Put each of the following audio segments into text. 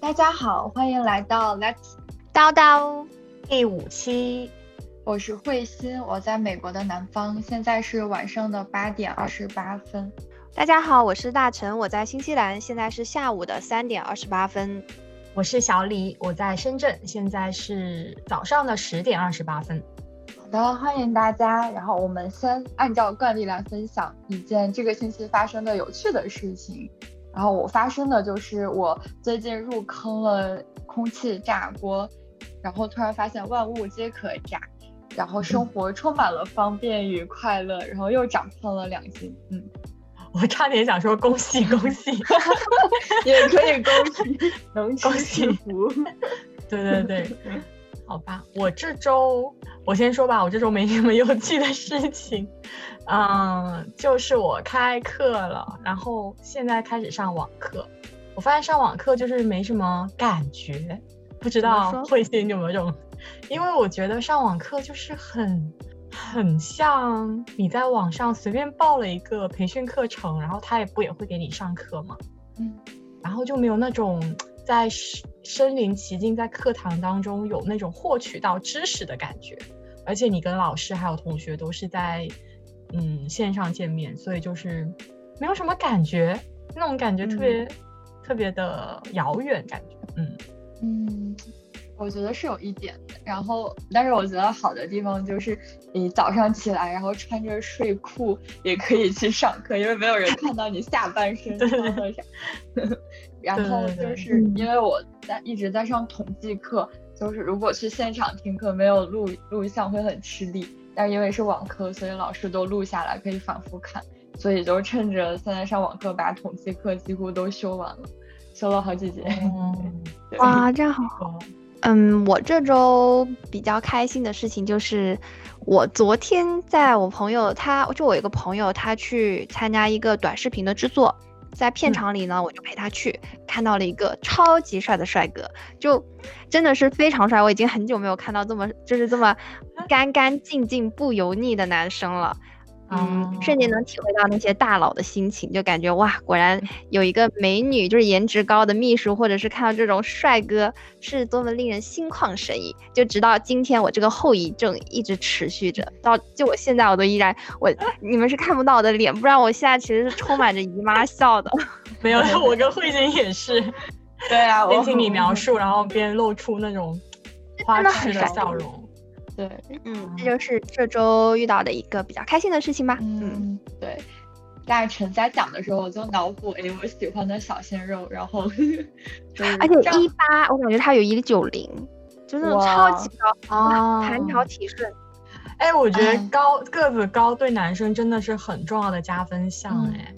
大家好，欢迎来到 Let's 叨叨第五期。我是慧心，我在美国的南方，现在是晚上的八点二十八分。大家好，我是大陈，我在新西兰，现在是下午的三点二十八分。我是小李，我在深圳，现在是早上的十点二十八分。好的，欢迎大家。然后我们先按照惯例来分享一件这个星期发生的有趣的事情。然后我发生的就是我最近入坑了空气炸锅，然后突然发现万物皆可炸，然后生活充满了方便与快乐，然后又长胖了两斤。嗯，我差点想说恭喜恭喜，也可以恭喜，能恭喜福。对对对，好吧，我这周我先说吧，我这周没什么 有趣的事情。嗯，就是我开课了，然后现在开始上网课。我发现上网课就是没什么感觉，不知道慧心有没有这种？因为我觉得上网课就是很很像你在网上随便报了一个培训课程，然后他也不也会给你上课嘛。嗯，然后就没有那种在身临其境在课堂当中有那种获取到知识的感觉，而且你跟老师还有同学都是在。嗯，线上见面，所以就是没有什么感觉，那种感觉特别特别的遥远，感觉，嗯。嗯，我觉得是有一点的。然后，但是我觉得好的地方就是，你早上起来，然后穿着睡裤也可以去上课，因为没有人看到你下半身穿了啥。然后就是因为我在一直在上统计课，就是如果去现场听课没有录录像会很吃力。但是因为是网课，所以老师都录下来，可以反复看。所以就趁着现在上网课，把统计课几乎都修完了，修了好几节。哇，这样好。嗯，我这周比较开心的事情就是，我昨天在我朋友他就我一个朋友，他去参加一个短视频的制作。在片场里呢，我就陪他去，看到了一个超级帅的帅哥，就真的是非常帅。我已经很久没有看到这么就是这么干干净净、不油腻的男生了。嗯，瞬间能体会到那些大佬的心情，就感觉哇，果然有一个美女，就是颜值高的秘书，或者是看到这种帅哥，是多么令人心旷神怡。就直到今天，我这个后遗症一直持续着，到就我现在我都依然，我你们是看不到我的脸，不然我现在其实是充满着姨妈笑的。没有，我跟慧晶也是。对啊，边听你描 述，然后边露出那种花痴的笑容。对，嗯，这就是这周遇到的一个比较开心的事情吧。嗯，对。大陈在讲的时候，我就脑补，哎，我喜欢的小鲜肉，然后，而且一八，我感觉他有一九零，就那种超级高啊，弹条体顺。哎，我觉得高个子高对男生真的是很重要的加分项，哎。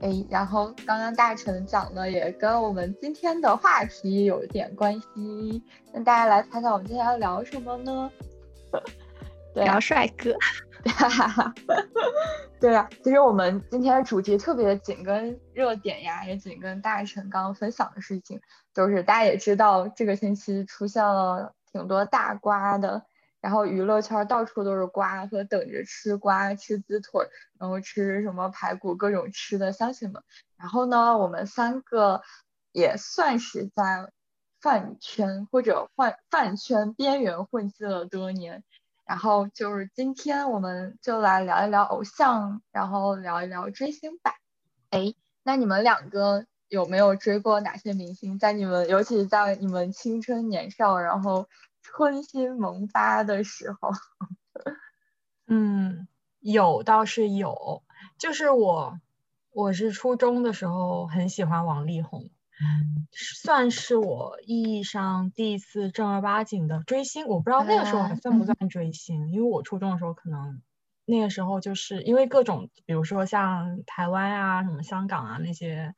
哎，然后刚刚大成讲的也跟我们今天的话题有一点关系，那大家来猜猜我们今天要聊什么呢？聊帅哥，对啊，其实我们今天的主题特别紧跟热点呀，也紧跟大成刚刚分享的事情，就是大家也知道这个星期出现了挺多大瓜的，然后娱乐圈到处都是瓜和等着吃瓜、吃鸡腿，然后吃什么排骨，各种吃的乡亲们。然后呢，我们三个也算是在。饭圈或者饭饭圈边缘混迹了多年，然后就是今天我们就来聊一聊偶像，然后聊一聊追星吧。哎，那你们两个有没有追过哪些明星？在你们尤其在你们青春年少，然后春心萌发的时候？嗯，有倒是有，就是我我是初中的时候很喜欢王力宏。算是我意义上第一次正儿八经的追星，我不知道那个时候还算不算。追星，因为我初中的时候可能那个时候就是因为各种，比如说像台湾啊、什么香港啊那些，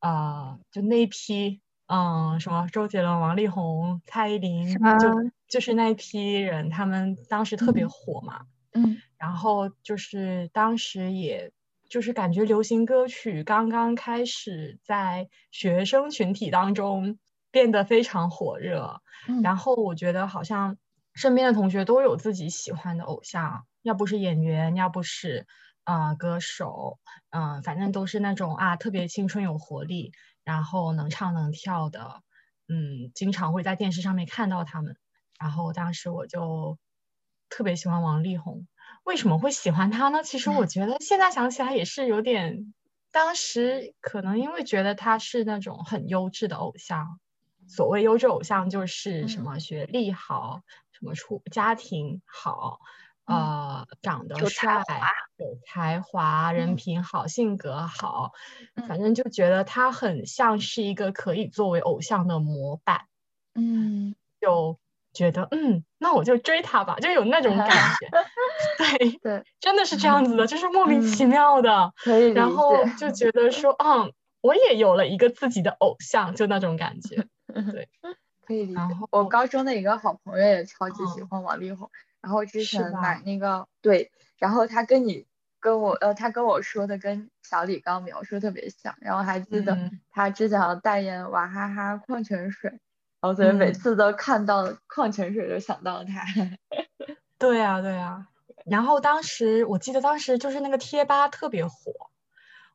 呃，就那一批，嗯，什么周杰伦、王力宏、蔡依林，就就是那一批人，他们当时特别火嘛，嗯，然后就是当时也。就是感觉流行歌曲刚刚开始在学生群体当中变得非常火热，然后我觉得好像身边的同学都有自己喜欢的偶像，要不是演员，要不是啊歌手，嗯，反正都是那种啊特别青春有活力，然后能唱能跳的，嗯，经常会在电视上面看到他们。然后当时我就特别喜欢王力宏。为什么会喜欢他呢？其实我觉得现在想起来也是有点，当时可能因为觉得他是那种很优质的偶像。所谓优质偶像就是什么学历好，什么出家庭好，呃，长得帅，有才华，人品好，性格好，反正就觉得他很像是一个可以作为偶像的模板。嗯，就觉得嗯，那我就追他吧，就有那种感 觉。对对，真的是这样子的，就是莫名其妙的。可以然后就觉得说，嗯，我也有了一个自己的偶像，就那种感觉。对，可以理解。我高中的一个好朋友也超级喜欢王力宏，然后之前买那个对，然后他跟你跟我呃，他跟我说的跟小李刚描述特别像，然后还记得他之前代言娃哈哈矿泉水，然后所以每次都看到矿泉水就想到他。对啊，对啊。然后当时我记得当时就是那个贴吧特别火。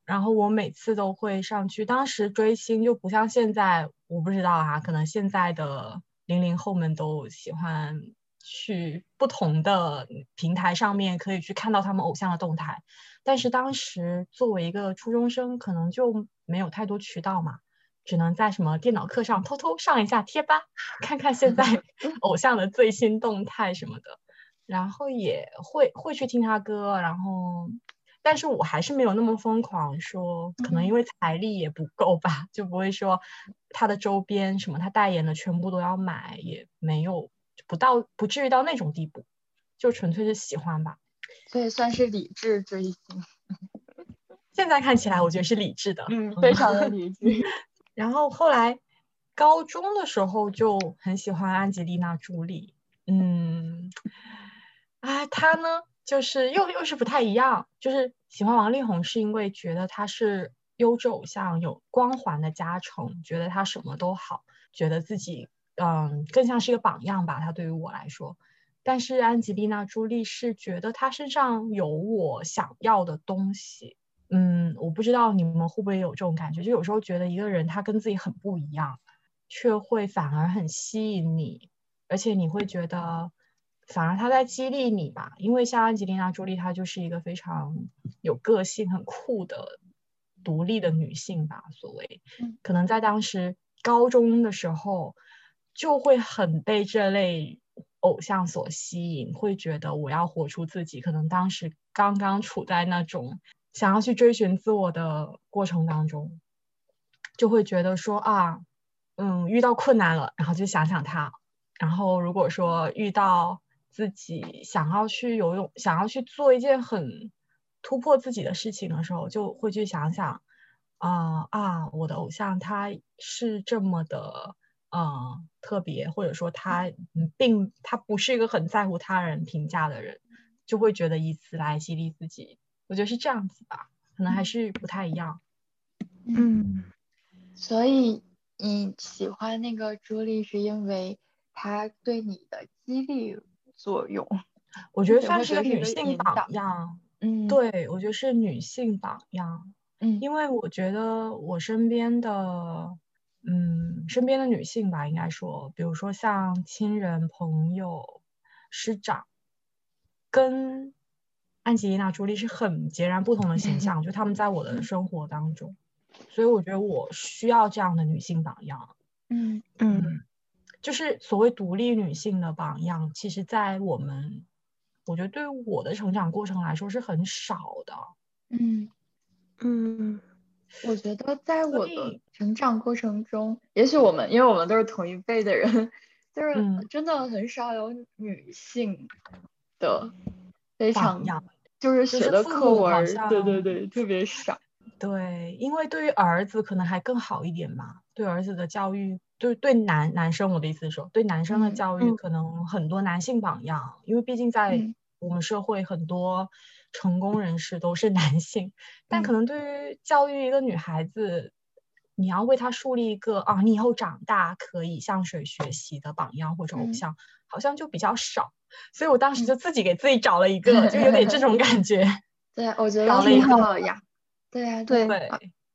然后我每次都会上去，当时追星就不像现在，我不知道啊，可能现在的零零后们都喜欢去不同的平台上面可以去看到他们偶像的动态，但是当时作为一个初中生，可能就没有太多渠道嘛，只能在什么电脑课上偷偷上一下贴吧，看看现在 偶像的最新动态什么的，然后也会会去听他歌，然后。但是我还是没有那么疯狂，说可能因为财力也不够吧，就不会说他的周边什么他代言的全部都要买，也没有不到不至于到那种地步，就纯粹是喜欢吧。所以算是理智追星。现在看起来我觉得是理智的，嗯，非常的理智。然后后来高中的时候就很喜欢安吉丽娜朱莉，嗯，哎，她呢？就是又又是不太一样，就是喜欢王力宏是因为觉得他是优质偶像，有光环的加成，觉得他什么都好，觉得自己嗯更像是一个榜样吧。他对于我来说，但是安吉丽娜朱莉是觉得他身上有我想要的东西。嗯，我不知道你们会不会有这种感觉，就有时候觉得一个人他跟自己很不一样，却会反而很吸引你，而且你会觉得。反而他在激励你吧，因为像安吉丽娜·朱莉，她就是一个非常有个性、很酷的独立的女性吧。所谓，可能在当时高中的时候，就会很被这类偶像所吸引，会觉得我要活出自己。可能当时刚刚处在那种想要去追寻自我的过程当中，就会觉得说啊，嗯，遇到困难了，然后就想想他，然后如果说遇到。自己想要去游泳，想要去做一件很突破自己的事情的时候，就会去想想，啊啊，我的偶像他是这么的，呃，特别，或者说他并他不是一个很在乎他人评价的人，就会觉得以此来激励自己。我觉得是这样子吧，可能还是不太一样。嗯，所以你喜欢那个朱莉，是因为她对你的激励。作用，我觉得算是个女性榜样。嗯，对，我觉得是女性榜样。嗯，因为我觉得我身边的，嗯，身边的女性吧，应该说，比如说像亲人、朋友、师长，跟安吉丽娜·朱莉是很截然不同的形象。就他们在我的生活当中，所以我觉得我需要这样的女性榜样。嗯嗯。就是所谓独立女性的榜样，其实，在我们，我觉得对于我的成长过程来说是很少的。嗯嗯，我觉得在我的成长过程中，也许我们，因为我们都是同一辈的人，就是真的很少有女性的非常，就是写的课文，对对对，特别少。对，因为对于儿子可能还更好一点嘛，对儿子的教育。对对男男生，我的意思是说，对男生的教育可能很多男性榜样，因为毕竟在我们社会很多成功人士都是 男性，但可能对于教育一个女孩子，你要为他树立一个啊，你以后长大可以向谁学习的榜样或者偶像，好像就比较少，所以我当时就自己给自己找了一个，就有点这种感觉。对，我觉得挺好呀。对呀，对。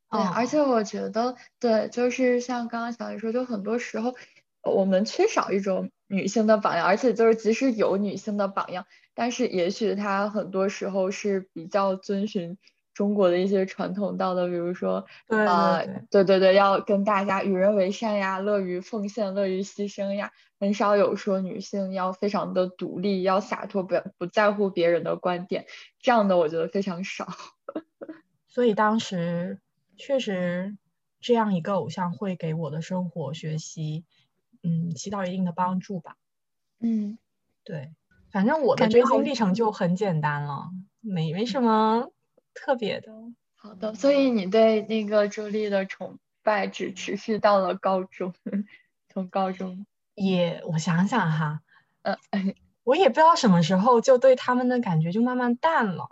对，而且我觉得，对，就是像刚刚小李说，就很多时候我们缺少一种女性的榜样，而且就是即使有女性的榜样，但是也许她很多时候是比较遵循中国的一些传统道德，比如说，呃，对对对，要跟大家与人为善呀，乐于奉献，乐于牺牲呀，很少有说女性要非常的独立，要洒脱，不不在乎别人的观点，这样的我觉得非常少。所以当时。确实，这样一个偶像会给我的生活、学习，嗯，起到一定的帮助吧。嗯，对，反正我的追星历程就很简单了，没没什么特别的。好的，所以你对那个朱莉的崇拜只持续到了高中，从高中也，我想想哈，呃，我也不知道什么时候就对他们的感觉就慢慢淡了。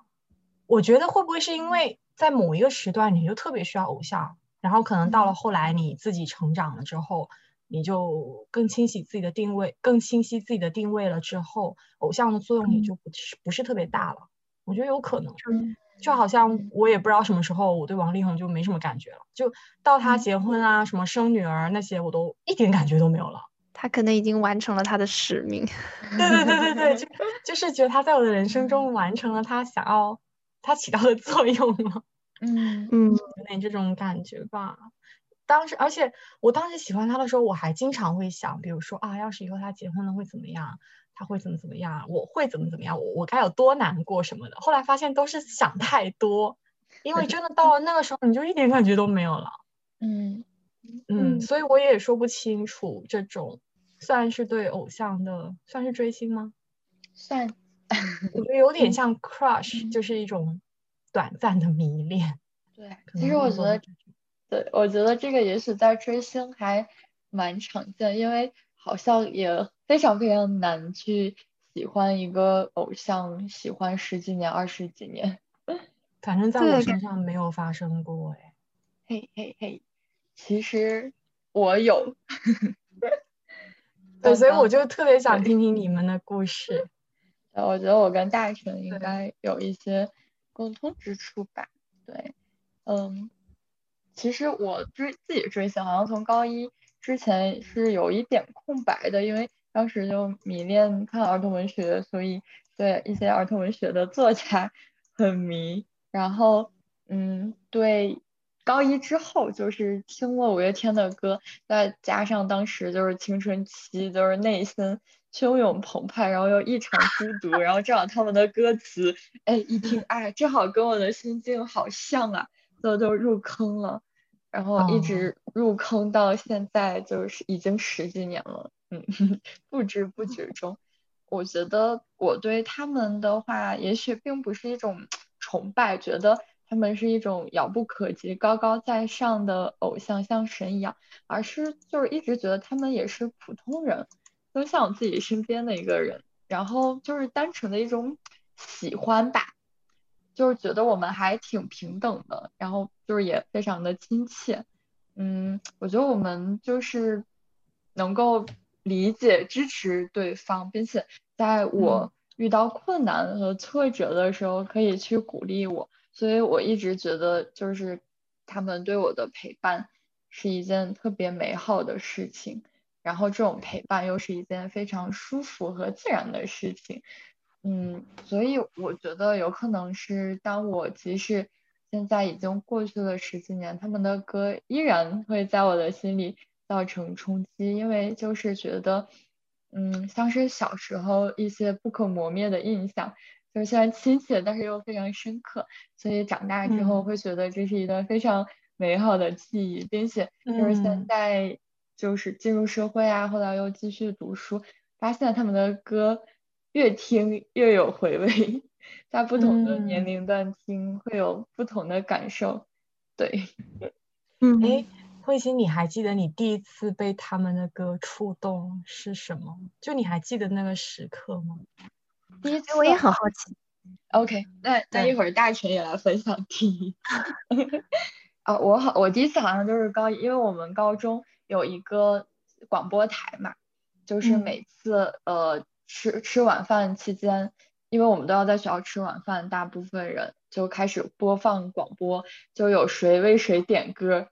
我觉得会不会是因为？在某一个时段，你就特别需要偶像，然后可能到了后来你自己成长了之后，你就更清晰自己的定位，更清晰自己的定位了之后，偶像的作用也就不是不是特别大了。我觉得有可能，就好像我也不知道什么时候我对王力宏就没什么感觉了，就到他结婚啊、什么生女儿那些，我都一点感觉都没有了。他可能已经完成了他的使命。对对对对对，就就是觉得他在我的人生中完成了他想要。他起到的作用了，嗯嗯，有点这种感觉吧。当时，而且我当时喜欢他的时候，我还经常会想，比如说啊，要是以后他结婚了会怎么样？他会怎么怎么样？我会怎么怎么样？我我该有多难过什么的。后来发现都是想太多，因为真的到了那个时候，你就一点感觉都没有了。嗯嗯，所以我也说不清楚这种算是对偶像的，算是追星吗？算。我觉得有点像 crush，就是一种短暂的迷恋。对，其实我觉得，对，我觉得这个也许在追星还蛮常见，因为好像也非常非常难去喜欢一个偶像，喜欢十几年、二十几年。反正在我身上没有发生过，哎。嘿嘿嘿，其实我有。对，所以我就特别想听听你们的故事。呃，我觉得我跟大成应该有一些共通之处吧。对，嗯，其实我追自己追星，好像从高一之前是有一点空白的，因为当时就迷恋看儿童文学，所以对一些儿童文学的作家 很迷。然后，嗯，对，高一之后就是听了五月天的歌，再加上当时就是青春期，就是内心。汹涌澎湃，然后又异常孤独，然后正好他们的歌词，哎，一听，哎，正好跟我的心境好像啊，所以就入坑了，然后一直入坑到现在，就是已经十几年了，嗯，不知不觉中，我觉得我对他们的话，也许并不是一种崇拜，觉得他们是一种遥不可及、高高在上的偶像，像神一样，而是就是一直觉得他们也是普通人。就像我自己身边的一个人，然后就是单纯的一种喜欢吧，就是觉得我们还挺平等的，然后就是也非常的亲切，嗯，我觉得我们就是能够理解支持对方，并且在我遇到困难和挫折的时候可以去鼓励我，所以我一直觉得就是他们对我的陪伴是一件特别美好的事情。然后这种陪伴又是一件非常舒服和自然的事情，嗯，所以我觉得有可能是当我即使现在已经过去了十几年，他们的歌依然会在我的心里造成冲击，因为就是觉得，嗯，像是小时候一些不可磨灭的印象，就是虽然亲切，但是又非常深刻，所以长大之后会觉得这是一段非常美好的记忆，并且就是现在。就是进入社会啊，后来又继续读书，发现他们的歌越听越有回味，在不同的年龄段听会有不同的感受。对，嗯，哎，慧心，你还记得你第一次被他们的歌触动是什么？就你还记得那个时刻吗？第一次我也很好奇。OK，那那一会儿大群也来分享第一。啊，我好，我第一次好像就是高一，因为我们高中。有一个广播台嘛，就是每次呃吃吃晚饭期间因为我们都要在学校吃晚饭，大部分人就开始播放广播，就有谁为谁点歌，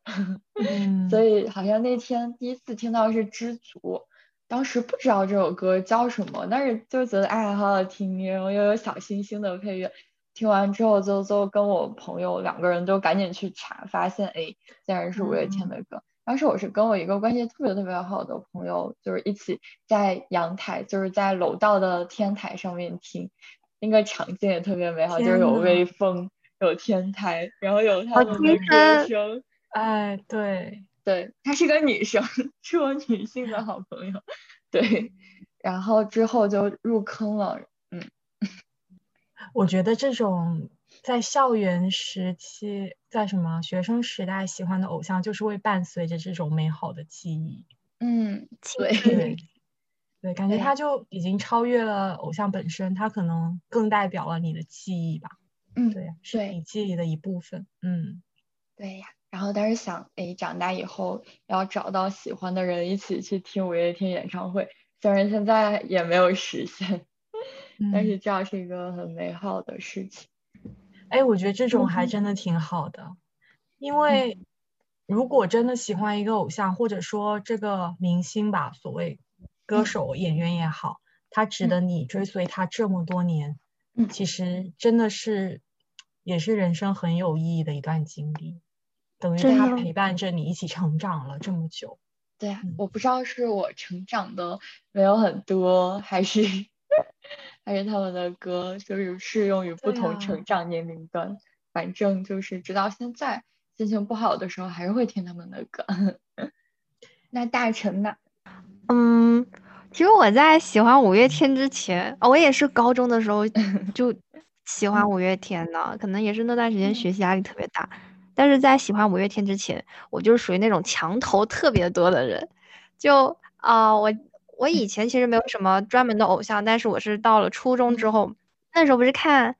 所以好像那天第一次听到是《知足》，当时不知道这首歌叫什么，但是就觉得哎好好听，然后又有小星星的配乐，听完之后就就跟我朋友两个人就赶紧去查，发现哎竟然是五月天的歌。当时我是跟我一个关系特别特别好的朋友，就是一起在阳台，就是在楼道的天台上面听，那个场景也特别美好，就是有微风，有天台，然后有他们的歌声。哎，对对，她是个女生，是我女性的好朋友。对，然后之后就入坑了。嗯，我觉得这种。在校园时期，在什么学生时代喜欢的偶像，就是会伴随着这种美好的记忆。嗯，对对 对，感觉他就已经超越了偶像本身，他可能更代表了你的记忆吧。嗯，对，是你记忆的一部分。嗯，对呀。然后当时想，哎，长大以后要找到喜欢的人，一起去听五月天演唱会。虽然现在也没有实现，但是这样是一个很美好的事情。哎，我觉得这种还真的挺好的，因为如果真的喜欢一个偶像，或者说这个明星吧，所谓歌手、演员也好，他值得你追随他这么多年，其实真的是也是人生很有意义的一段经历，等于他陪伴着你一起成长了这么久。对。啊，我不知道是我成长的没有很多，还是。还是他们的歌就是适用于不同成长年龄段，反正就是直到现在，心情不好的时候还是会听他们的歌。那大成呢？嗯，其实我在喜欢五月天之前，我也是高中的时候 就喜欢五月天的，可能也是那段时间学习压力特别大。但是在喜欢五月天之前，我就是属于那种墙头特别多的人，就啊我。我以前其实没有什么专门的偶像，但是我是到了初中之后，那时候不是看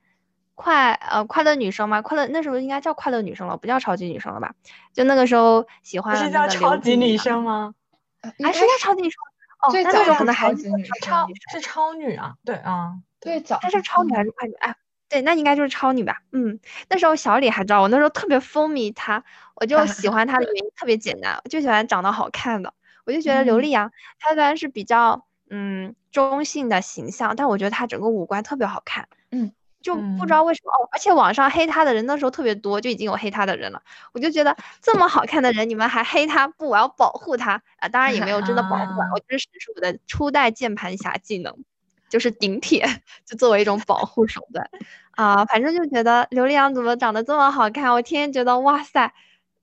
快呃快乐女生吗？快乐那时候应该叫快乐女生了，不叫超级女生了吧？就那个时候喜欢是叫超级女生吗？哎，是叫超级女生哦，那个时候可能还是超是超女啊？对啊，对早，她是超女还是快女？哎，对，那应该就是超女吧？嗯，那时候小李还知道我那时候特别风靡她，我就喜欢她的原因特别简单，我就喜欢长得好看的。我就觉得刘力扬，他虽然是比较嗯中性的形象，但我觉得他整个五官特别好看，嗯，就不知道为什么哦，而且网上黑他的人那时候特别多，就已经有黑他的人了，我就觉得这么好看的人，你们还黑他？不，我要保护他啊！当然也没有真的保护，我 就是使出我的初代键盘侠技能，就是顶帖，就作为一种保护手段啊，反正就觉得刘力扬怎么长得这么好看，我天天觉得哇塞，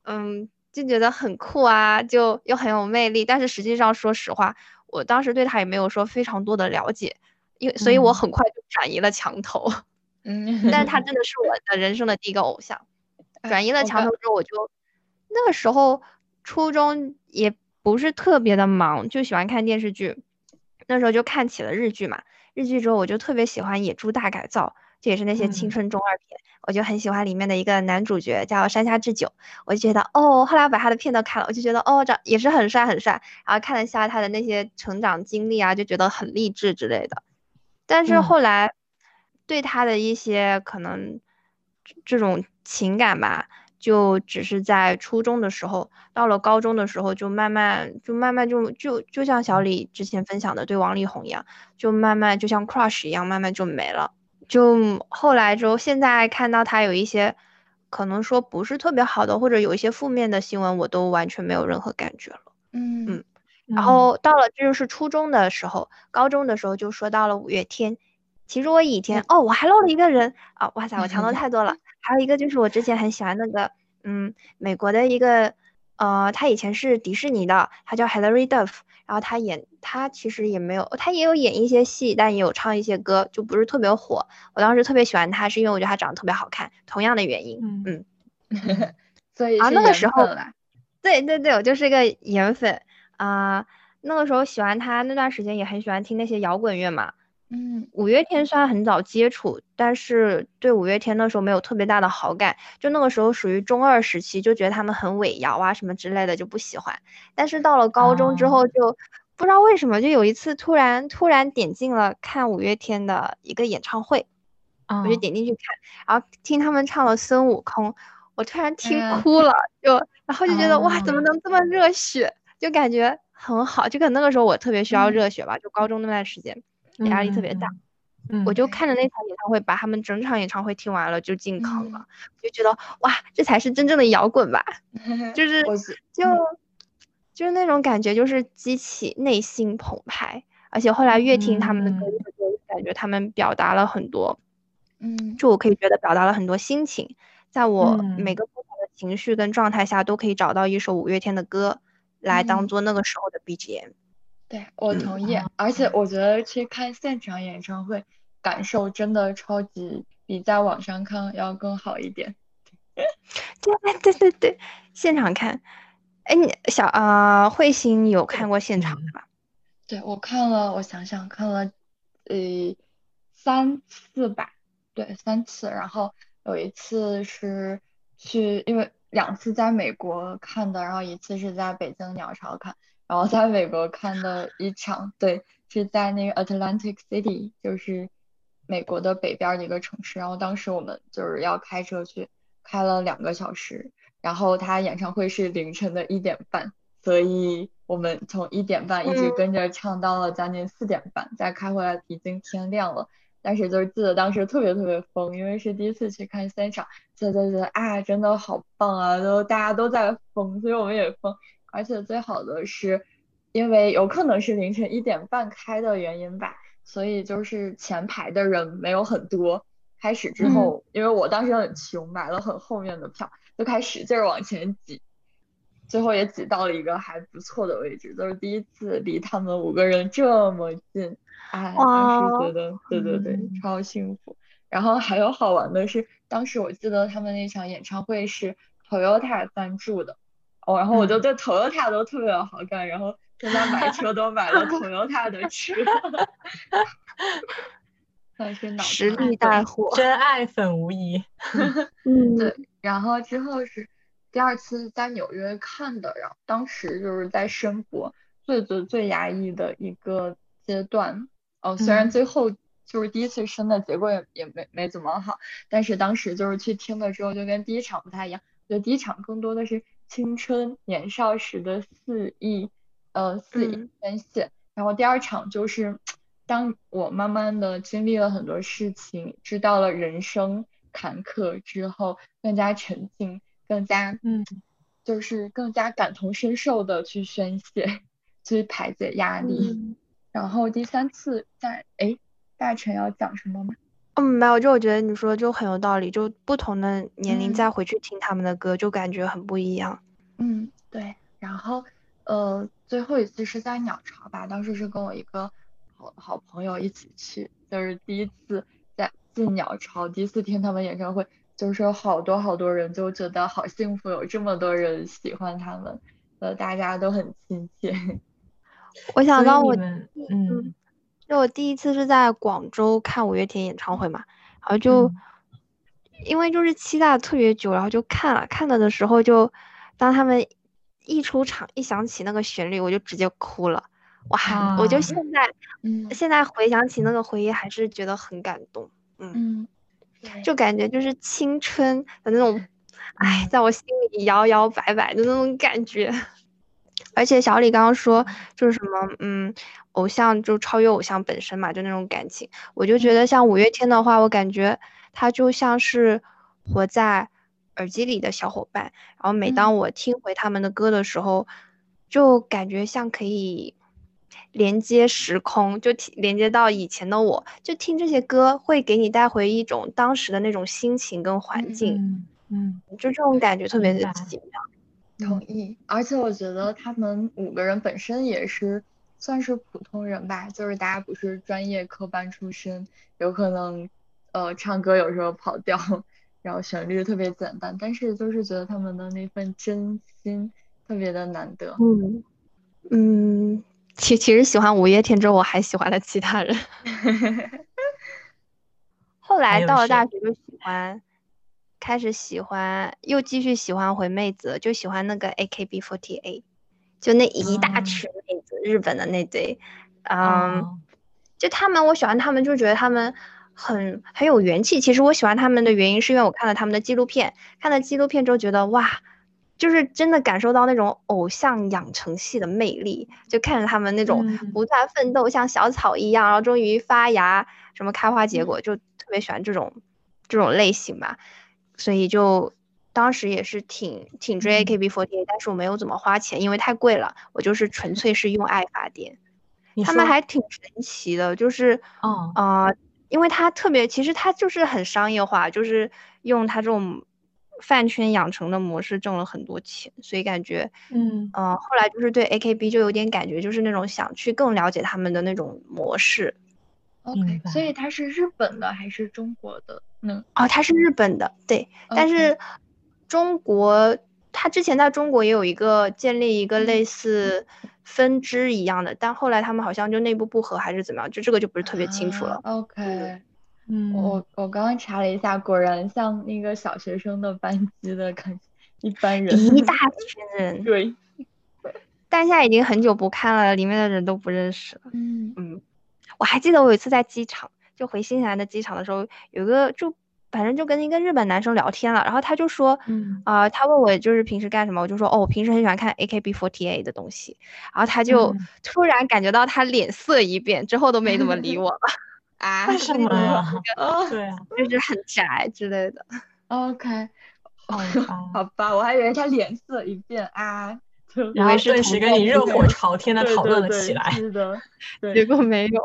嗯。就觉得很酷啊，就又很有魅力。但是实际上，说实话，我当时对他也没有说非常多的了解，因为所以我很快就转移了墙头。嗯，但是他真的是我的人生的第一个偶像。转移了墙头之后，我就那个时候初中也不是特别的忙，就喜欢看电视剧。那时候就看起了日剧嘛，日剧之后我就特别喜欢《野猪大改造》。这也是那些青春中二片，我就很喜欢里面的一个男主角叫山下智久，我就觉得哦，后来我把他的片都看了，我就觉得哦，长也是很帅很帅，然后看了下他的那些成长经历啊，就觉得很励志之类的。但是后来对他的一些可能这种情感吧，就只是在初中的时候，到了高中的时候就慢慢就慢慢就就就像小李之前分享的对王力宏一样，就慢慢就像 crush 一样，慢慢就没了。就后来之后，现在看到他有一些可能说不是特别好的，或者有一些负面的新闻，我都完全没有任何感觉了。嗯嗯。然后到了这就是初中的时候，高中的时候就说到了五月天。其实我以前哦，我还漏了一个人啊！哇塞，我强头太多了。还有一个就是我之前很喜欢那个嗯，美国的一个呃，他以前是迪士尼的，他叫 Hilary Duff。然后他演，他其实也没有，他也有演一些戏，但也有唱一些歌，就不是特别火。我当时特别喜欢他，是因为我觉得他长得特别好看，同样的原因。嗯，所以啊，那个时候，对对对，我就是一个颜粉啊。那个时候喜欢他那段时间，也很喜欢听那些摇滚乐嘛。嗯，五月天虽然很早接触，但是对五月天那时候没有特别大的好感，就那个时候属于中二时期，就觉得他们很伪摇啊什么之类的就不喜欢。但是到了高中之后，就不知道为什么，就有一次突然突然点进了看五月天的一个演唱会，我就点进去看，然后听他们唱了《孙悟空》，我突然听哭了，就然后就觉得哇，怎么能这么热血？就感觉很好，就可能那个时候我特别需要热血吧，就高中那段时间压力特别大。我就看着那场演唱会，把他们整场演唱会听完了，就进坑了，就觉得哇，这才是真正的摇滚吧，就是就就是那种感觉，就是激起内心澎湃。而且后来越听他们的歌，就感觉他们表达了很多，嗯，就我可以觉得表达了很多心情，在我每个不同的情绪跟状态下，都可以找到一首五月天的歌来当做那个时候的 BGM。对我同意，而且我觉得去看现场演唱会。感受真的超级比在网上看要更好一点。对对对对，现场看。哎，你小啊，慧心有看过现场吧？对，我看了，我想想看了，呃，三次吧。对，三次。然后有一次是去，因为两次在美国看的，然后一次是在北京鸟巢看。然后在美国看的一场，对，是在那个 Atlantic City，就是。美国的北边的一个城市，然后当时我们就是要开车去，开了两个小时，然后他演唱会是凌晨的一点半，所以我们从一点半一直跟着唱到了将近四点半，再开回来已经天亮了。但是就是记得当时特别特别疯，因为是第一次去看现场，就觉得啊真的好棒啊，都大家都在疯，所以我们也疯。而且最好的是，因为有可能是凌晨一点半开的原因吧。所以就是前排的人没有很多，开始之后，因为我当时很穷，买了很后面的票，就开始使劲往前挤，最后也挤到了一个还不错的位置，都是第一次离他们五个人这么近，哎，当时觉得对对对，超幸福。然后还有好玩的是，当时我记得他们那场演唱会是 Toyota 赞助的，哦，然后我就对 Toyota 都特别有好感，然后。现在买车都买了 Toyota 的车，算是脑实力带货，真爱粉无疑。嗯，对。然后之后是第二次在纽约看的，然后当时就是在生活最最最压抑的一个阶段。哦，虽然最后就是第一次生的结果也也没没怎么好，但是当时就是去听的之后就跟第一场不太一样，觉得第一场更多的是青春年少时的肆意。呃，肆意宣泄。然后第二场就是，当我慢慢的经历了很多事情，知道了人生坎坷之后，更加沉静，更加嗯，就是更加感同身受的去宣泄，去排解压力。然后第三次在，哎，大臣要讲什么吗？嗯，没有，就我觉得你说就很有道理，就不同的年龄再回去听他们的歌，就感觉很不一样。嗯，对。然后。呃，最后一次是在鸟巢吧，当时是跟我一个好好朋友一起去，就是第一次在进鸟巢，第一次听他们演唱会，就是好多好多人就觉得好幸福，有这么多人喜欢他们，呃，大家都很亲切。我想到我，嗯，就我第一次是在广州看五月天演唱会嘛，然后就因为就是期待特别久，然后就看了，看了的时候就当他们。一出场，一想起那个旋律，我就直接哭了。哇！我就现在，嗯，现在回想起那个回忆，还是觉得很感动。嗯，就感觉就是青春的那种，哎，在我心里摇摇摆摆的那种感觉。而且小李刚刚说，就是什么，嗯，偶像就超越偶像本身嘛，就那种感情。我就觉得像五月天的话，我感觉他就像是活在。耳机里的小伙伴，然后每当我听回他们的歌的时候，就感觉像可以连接时空，就连接到以前的我，就听这些歌会给你带回一种当时的那种心情跟环境，嗯，就这种感觉特别的奇妙。同意，而且我觉得他们五个人本身也是算是普通人吧，就是大家不是专业科班出身，有可能呃唱歌有时候跑调。然后旋律特别简单，但是就是觉得他们的那份真心特别的难得。嗯嗯，其其实喜欢五月天之后，我还喜欢了其他人。后来到了大学就喜欢，开始喜欢，又继续喜欢回妹子，就喜欢那个 AKB48，就那一大群妹子，日本的那堆，嗯，就他们，我喜欢他们，就觉得他们很很有元气。其实我喜欢他们的原因，是因为我看了他们的纪录片，看了纪录片之后觉得哇，就是真的感受到那种偶像养成系的魅力，就看着他们那种不断奋斗，像小草一样，然后终于发芽，什么开花结果，就特别喜欢这种这种类型吧。所以就当时也是挺挺追 AKB48，但是我没有怎么花钱，因为太贵了。我就是纯粹是用爱发电。他们还挺神奇的，就是嗯啊，因为他特别，其实他就是很商业化，就是用他这种饭圈养成的模式挣了很多钱，所以感觉嗯嗯，后来就是对 AKB 就有点感觉，就是那种想去更了解他们的那种模式。OK，所以它是日本的还是中国的？嗯，哦，它是日本的，对。但是中国，他之前在中国也有一个建立一个类似分支一样的，但后来他们好像就内部不和还是怎么样，就这个就不是特别清楚了。OK，嗯，我我刚刚查了一下，果然像那个小学生的班级的感觉，一般人一大群人，对。但现在已经很久不看了，里面的人都不认识了。嗯嗯。我还记得我有一次在机场，就回新西兰的机场的时候，有个就反正就跟一个日本男生聊天了，然后他就说，嗯啊，他问我就是平时干什么，我就说哦，我平时很喜欢看 AKB48 的东西，然后他就突然感觉到他脸色一变，之后都没怎么理 我了。啊？为什么呀？对啊，就是很宅之类的。OK，好吧，好吧，我还以为他脸色一变啊。然后顿时跟你热火朝天的讨论了起来，是的，结果没有。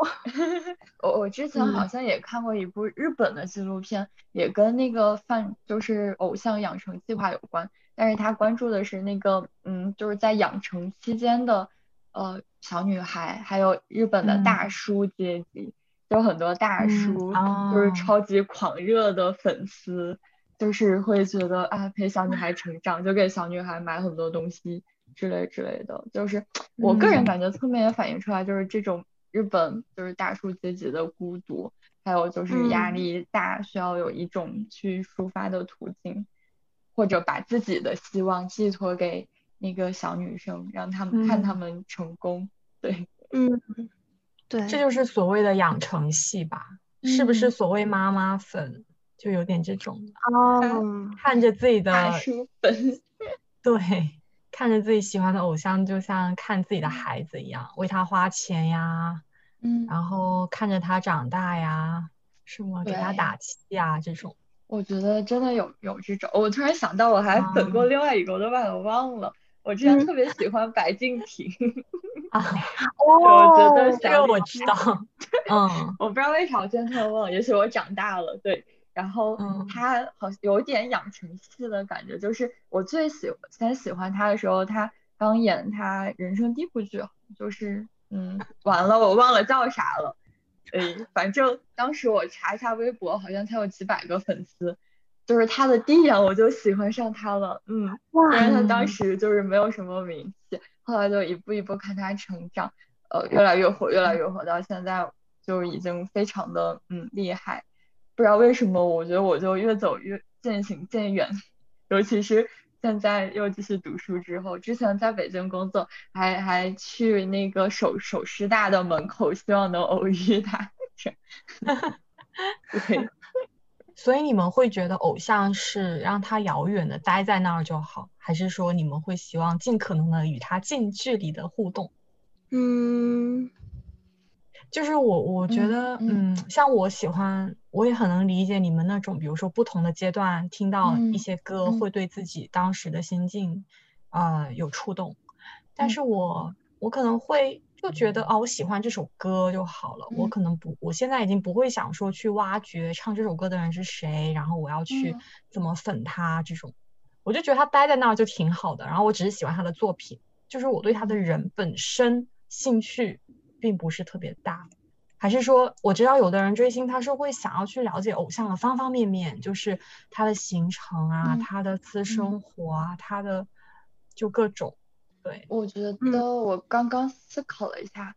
我我之前好像也看过一部日本的纪录片，也跟那个饭就是偶像养成计划有关，但是他关注的是那个嗯，就是在养成期间的呃小女孩，还有日本的大叔阶级，有很多大叔就是超级狂热的粉丝，就是会觉得啊陪小女孩成长，就给小女孩买很多东西。之类之类的，就是我个人感觉侧面也反映出来，就是这种日本就是大叔阶级的孤独，还有就是压力大，需要有一种去抒发的途径，或者把自己的希望寄托给那个小女生，让他们看他们成功。对，嗯，对，这就是所谓的养成系吧？是不是所谓妈妈粉就有点这种哦，看着自己的大叔粉，对。看着自己喜欢的偶像，就像看自己的孩子一样，为他花钱呀，嗯，然后看着他长大呀，是吗？给他打气呀，这种。我觉得真的有有这种。我突然想到，我还粉过另外一个，我都把它忘了。我之前特别喜欢白敬亭。啊，我觉得这个我知道。嗯，我不知道为啥我现在突然忘了，也许我长大了。对。然后他好像有点养成系的感觉，就是我最喜先喜欢他的时候，他刚演他人生第一部剧，就是嗯，完了我忘了叫啥了，哎，反正当时我查一下微博，好像他有几百个粉丝，就是他的第一眼我就喜欢上他了，嗯，虽然他当时就是没有什么名气，后来就一步一步看他成长，呃，越来越火，越来越火，到现在就已经非常的嗯厉害。不知道为什么，我觉得我就越走越渐行渐远，尤其是现在又继续读书之后，之前在北京工作，还还去那个首首师大的门口，希望能偶遇他。对，所以你们会觉得偶像是让他遥远的待在那儿就好，还是说你们会希望尽可能的与他近距离的互动？嗯。就是我，我觉得，嗯，像我喜欢，我也很能理解你们那种，比如说不同的阶段听到一些歌，会对自己当时的心境，呃，有触动。但是我，我可能会就觉得，哦，我喜欢这首歌就好了。我可能不，我现在已经不会想说去挖掘唱这首歌的人是谁，然后我要去怎么粉他这种。我就觉得他待在那儿就挺好的。然后我只是喜欢他的作品，就是我对他的人本身兴趣。并不是特别大，还是说我知道有的人追星，他是会想要去了解偶像的方方面面，就是他的行程啊，他的私生活啊，他的就各种。对，我觉得我刚刚思考了一下，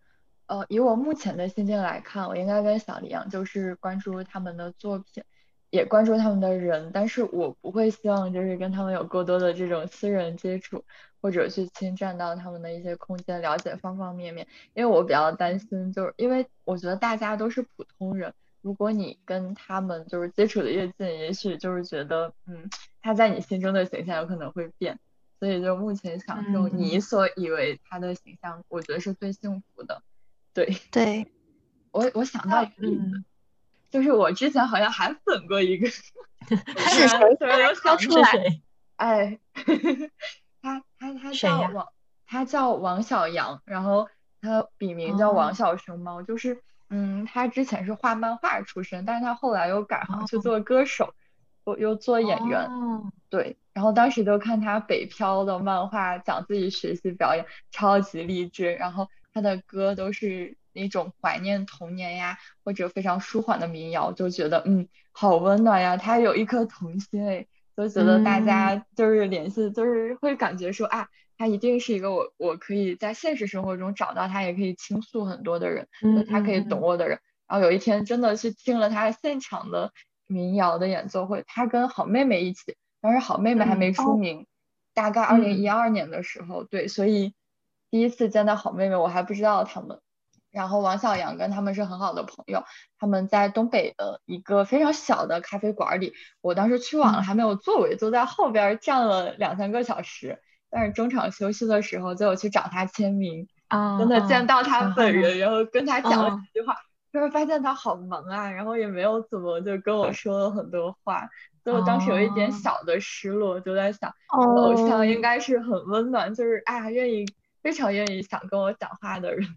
呃，以我目前的心境来看，我应该跟小李一样，就是关注他们的作品，也关注他们的人，但是我不会希望就是跟他们有过多的这种私人接触，或者去侵占到他们的一些空间，了解方方面面。因为我比较担心，就是因为我觉得大家都是普通人，如果你跟他们就是接触的越近，也许就是觉得，嗯，他在你心中的形象有可能会变。所以就目前享受你所以为他的形象，我觉得是最幸福的。对对，我我想到一个例子。就是我之前好像还粉过一个，是谁？突然想出来，哎，他他他叫王，他叫王小阳，然后他笔名叫王小熊猫，就是嗯，他之前是画漫画出身，但是他后来又改行去做歌手，又又做演员，对，然后当时就看他北漂的漫画，讲自己学习表演，超级励志，然后他的歌都是。那种怀念童年呀，或者非常舒缓的民谣，就觉得嗯，好温暖呀。他有一颗童心哎，就觉得大家就是联系，就是会感觉说啊，他一定是一个我我可以在现实生活中找到他，也可以倾诉很多的人，他可以懂我的人。然后有一天真的去听了他现场的民谣的演奏会，他跟好妹妹一起，当时好妹妹还没出名，大概二零一二年的时候，对，所以第一次见到好妹妹，我还不知道他们。然后王小阳跟他们是很好的朋友，他们在东北的一个非常小的咖啡馆里，我当时去晚了，还没有座位，坐在后边站了两三个小时。但是中场休息的时候，就有去找他签名，啊，真的见到他本人，然后跟他讲了几句话，就是发现他好忙啊，然后也没有怎么就跟我说了很多话，所以我当时有一点小的失落，就在想，偶像应该是很温暖，就是啊，愿意非常愿意想跟我讲话的人。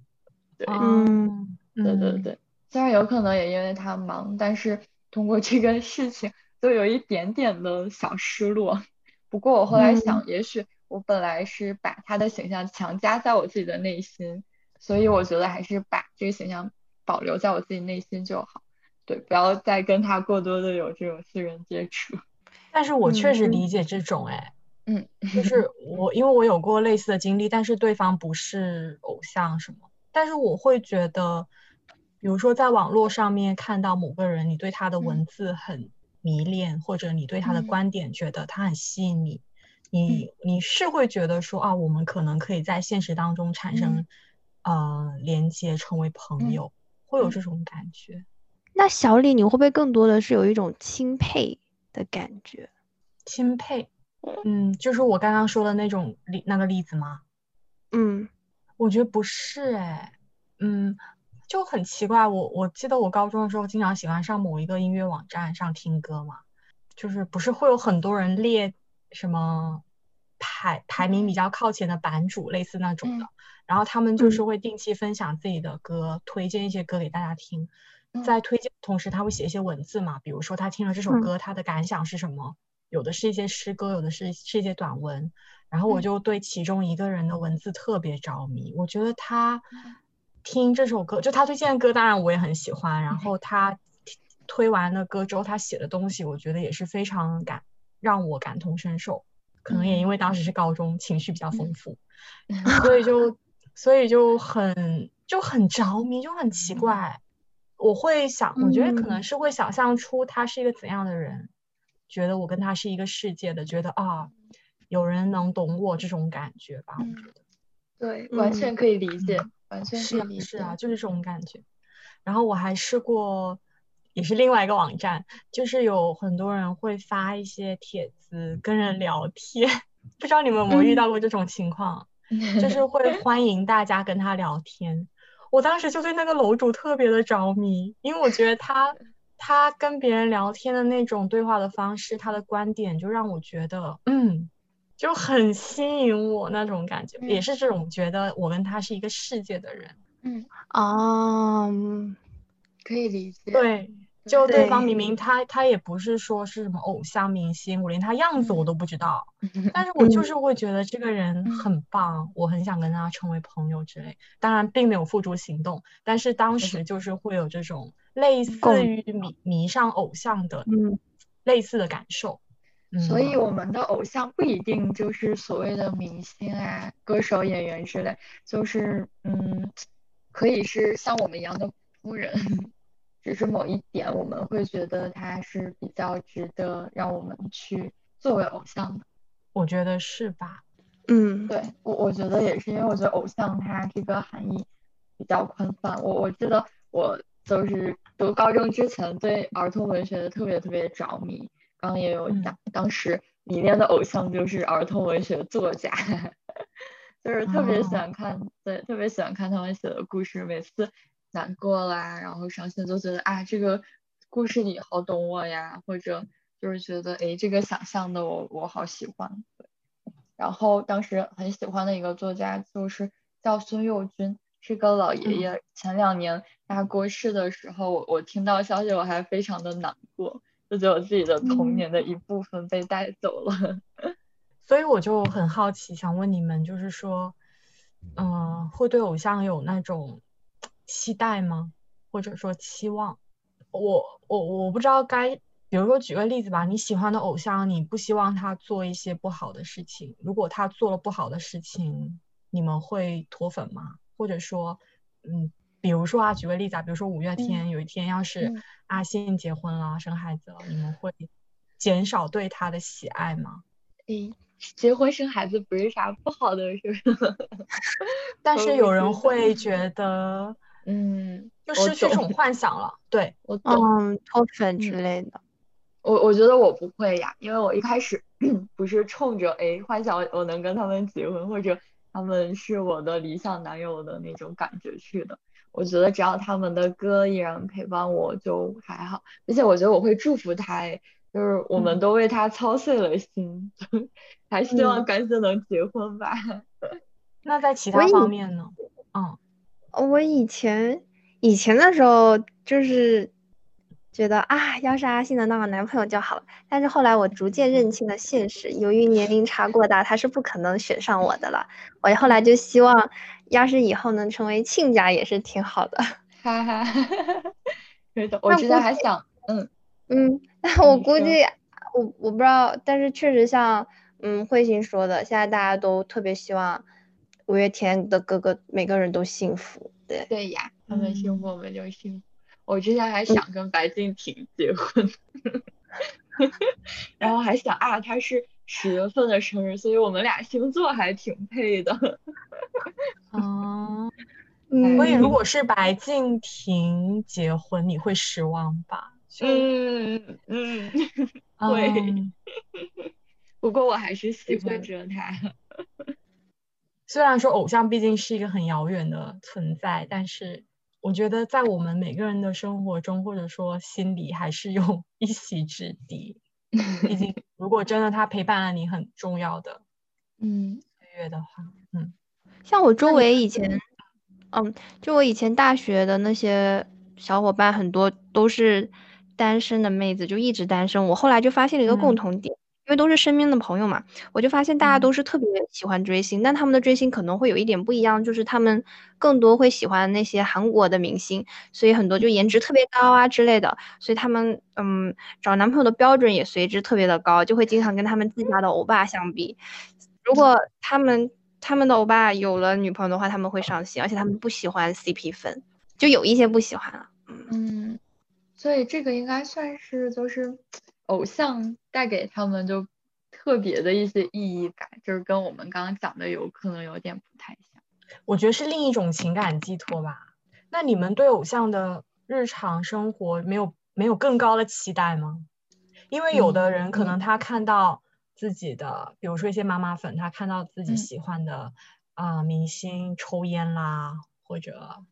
嗯，对对对，虽然有可能也因为他忙，但是通过这个事情就有一点点的小失落。不过我后来想，也许我本来是把他的形象强加在我自己的内心，所以我觉得还是把这个形象保留在我自己内心就好。对，不要再跟他过多的有这种私人接触。但是我确实理解这种，哎，嗯，就是我因为我有过类似的经历，但是对方不是偶像，什么。但是我会觉得，比如说在网络上面看到某个人，你对他的文字很迷恋，或者你对他的观点觉得他很吸引你，你你是会觉得说啊，我们可能可以在现实当中产生呃连接，成为朋友，会有这种感觉。那小李，你会不会更多的是有一种钦佩的感觉？钦佩，嗯，就是我刚刚说的那种例那个例子吗？嗯。我觉得不是哎，嗯，就很奇怪。我我记得我高中的时候经常喜欢上某一个音乐网站上听歌嘛，就是不是会有很多人列什么排排名比较靠前的版主，类似那种的，然后他们就是会定期分享自己的歌，推荐一些歌给大家听。在推荐同时，他会写一些文字嘛，比如说他听了这首歌，他的感想是什么？有的是一些诗歌，有的是是一些短文。然后我就对其中一个人的文字特别着迷，我觉得他听这首歌，就他推荐的歌，当然我也很喜欢。然后他推完了歌之后，他写的东西，我觉得也是非常感让我感同身受。可能也因为当时是高中，情绪比较丰富，所以就 所以就很就很着迷，就很奇怪。我会想，我觉得可能是会想象出他是一个怎样的人，觉得我跟他是一个世界的，觉得啊。有人能懂我这种感觉吧？我觉得，对，完全可以理解，完全是啊，是啊，就是这种感觉。然后我还试过，也是另外一个网站，就是有很多人会发一些帖子跟人聊天，不知道你们有没有遇到过这种情况？就是会欢迎大家跟他聊天。我当时就对那个楼主特别的着迷，因为我觉得他 他跟别人聊天的那种对话的方式，他的观点就让我觉得，嗯。就很吸引我那种感觉，也是这种觉得我跟他是一个世界的人。嗯啊，可以理解。对，就对方明明他他也不是说是什么偶像明星，我连他样子我都不知道，但是我就是会觉得这个人很棒，我很想跟他成为朋友之类。当然并没有付诸行动，但是当时就是会有这种类似于迷迷上偶像的类似的感受。所以我们的偶像不一定就是所谓的明星啊、歌手、演员之类，就是嗯，可以是像我们一样的普通人。只是某一点我们会觉得他是比较值得让我们去作为偶像的。我觉得是吧？嗯，对我我觉得也是，因为我觉得偶像它这个含义比较宽泛。我我记得我就是读高中之前对儿童文学的特别特别着迷，刚刚也有讲，当时里面的偶像就是儿童文学作家，就是特别喜欢看，对，特别喜欢看他们写的故事，每次难过啦，然后伤心就觉得啊这个故事里好懂我呀，或者就是觉得哎这个想象的我我好喜欢。然后当时很喜欢的一个作家就是叫孙幼军，是个老爷爷。前两年他过世的时候，我我听到消息我还非常的难过，就觉得我自己的童年的一部分被带走了。所以我就很好奇，想问你们，就是说，嗯，会对偶像有那种期待吗？或者说期望？我我我不知道该。比如说，举个例子吧，你喜欢的偶像，你不希望他做一些不好的事情。如果他做了不好的事情，你们会脱粉吗？或者说，嗯，比如说啊，举个例子啊，比如说五月天有一天要是阿信结婚了、生孩子了，你们会减少对他的喜爱吗？诶，结婚生孩子不是啥不好的事，但是有人会觉得，嗯，就失去这种幻想了。对，我懂，嗯，脱粉之类的。我我觉得我不会呀，因为我一开始 不是冲着哎幻想我能跟他们结婚，或者他们是我的理想男友的那种感觉去的。我觉得只要他们的歌依然陪伴我就还好，而且我觉得我会祝福他，就是我们都为他操碎了心，还希望赶紧能结婚吧。那在其他方面呢？嗯，我以前以前的时候就是。觉得啊，要是阿信能当个男朋友就好了。但是后来我逐渐认清了现实，由于年龄差过大，他是不可能选上我的了。我后来就希望，要是以后能成为亲家也是挺好的。哈哈，对的。我之前还想，嗯嗯，但我估计我我不知道，但是确实像嗯慧心说的，现在大家都特别希望五月天的哥哥每个人都幸福。对对呀，他们幸福我们就幸福。我之前还想跟白敬亭结婚，然后还想啊，他是十月份的生日，所以我们俩星座还挺配的。哦，所以如果是白敬亭结婚，你会失望吧？嗯嗯，会。不过我还是喜欢着他。虽然说偶像毕竟是一个很遥远的存在，但是。我觉得在我们每个人的生活中，或者说心里，还是有 一席之地。毕竟，如果真的他陪伴了你很重要的 嗯岁月的话，嗯，像我周围以前，嗯，就我以前大学的那些小伙伴，很多都是单身的妹子，就一直单身。我后来就发现了一个共同点。因为都是身边的朋友嘛，我就发现大家都是特别喜欢追星，但他们的追星可能会有一点不一样，就是他们更多会喜欢那些韩国的明星，所以很多就颜值特别高啊之类的，所以他们嗯找男朋友的标准也随之特别的高，就会经常跟他们自家的欧巴相比。如果他们他们的欧巴有了女朋友的话，他们会伤心，而且他们不喜欢 CP 粉，就有一些不喜欢了。嗯，所以这个应该算是就是。偶像带给他们就特别的一些意义感，就是跟我们刚刚讲的有可能有点不太像。我觉得是另一种情感寄托吧。那你们对偶像的日常生活没有没有更高的期待吗？因为有的人可能他看到自己的，比如说一些妈妈粉，他看到自己喜欢的啊明星抽烟啦，或者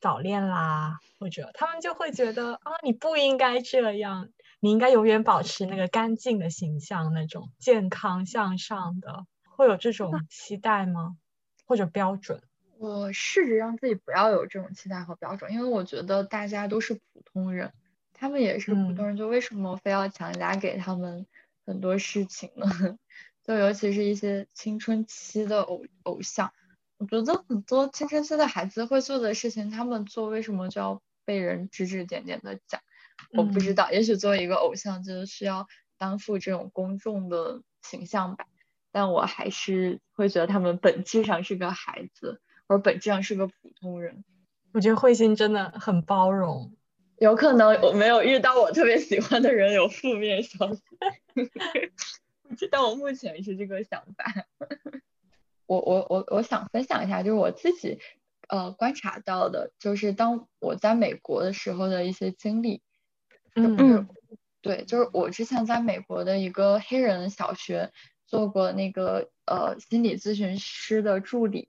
早恋啦，或者他们就会觉得啊你不应该这样。你应该永远保持那个干净的形象，那种健康向上的，会有这种期待吗？或者标准？我试着让自己不要有这种期待和标准，因为我觉得大家都是普通人，他们也是普通人，就为什么非要强加给他们很多事情呢？就尤其是一些青春期的偶偶像，我觉得很多青春期的孩子会做的事情，他们做为什么就要被人指指点点的讲？我不知道，也许作为一个偶像，就是需要担负这种公众的形象吧。但我还是会觉得他们本质上是个孩子，或本质上是个普通人。我觉得慧心真的很包容，有可能我没有遇到我特别喜欢的人有负面消息，但我目前是这个想法。我我我我想分享一下，就是我自己呃观察到的，就是当我在美国的时候的一些经历。嗯嗯，对，就是我之前在美国的一个黑人小学做过那个呃心理咨询师的助理，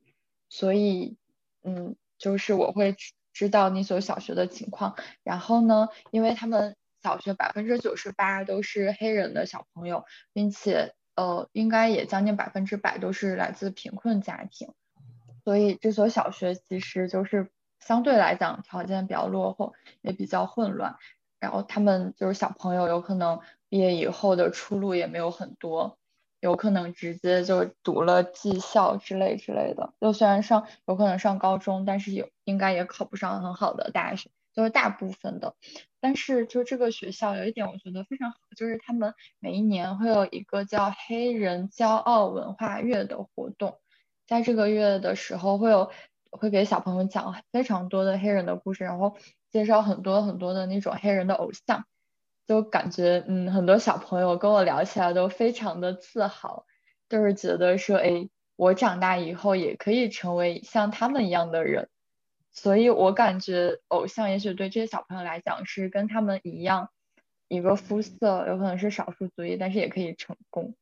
所以嗯，就是我会知道那所小学的情况。然后呢，因为他们小学百分之九十八都是黑人的小朋友，并且呃应该也将近百分之百都是来自贫困家庭，所以这所小学其实就是相对来讲条件比较落后，也比较混乱。然后他们就是小朋友，有可能毕业以后的出路也没有很多，有可能直接就读了技校之类之类的。就虽然上有可能上高中，但是有应该也考不上很好的大学，就是大部分的。但是就这个学校有一点我觉得非常好，就是他们每一年会有一个叫黑人骄傲文化月的活动，在这个月的时候会有会给小朋友讲非常多的黑人的故事，然后。介绍很多很多的那种黑人的偶像，就感觉嗯，很多小朋友跟我聊起来都非常的自豪，就是觉得说，哎，我长大以后也可以成为像他们一样的人。所以我感觉偶像也许对这些小朋友来讲是跟他们一样一个肤色，有可能是少数族裔，但是也可以成功，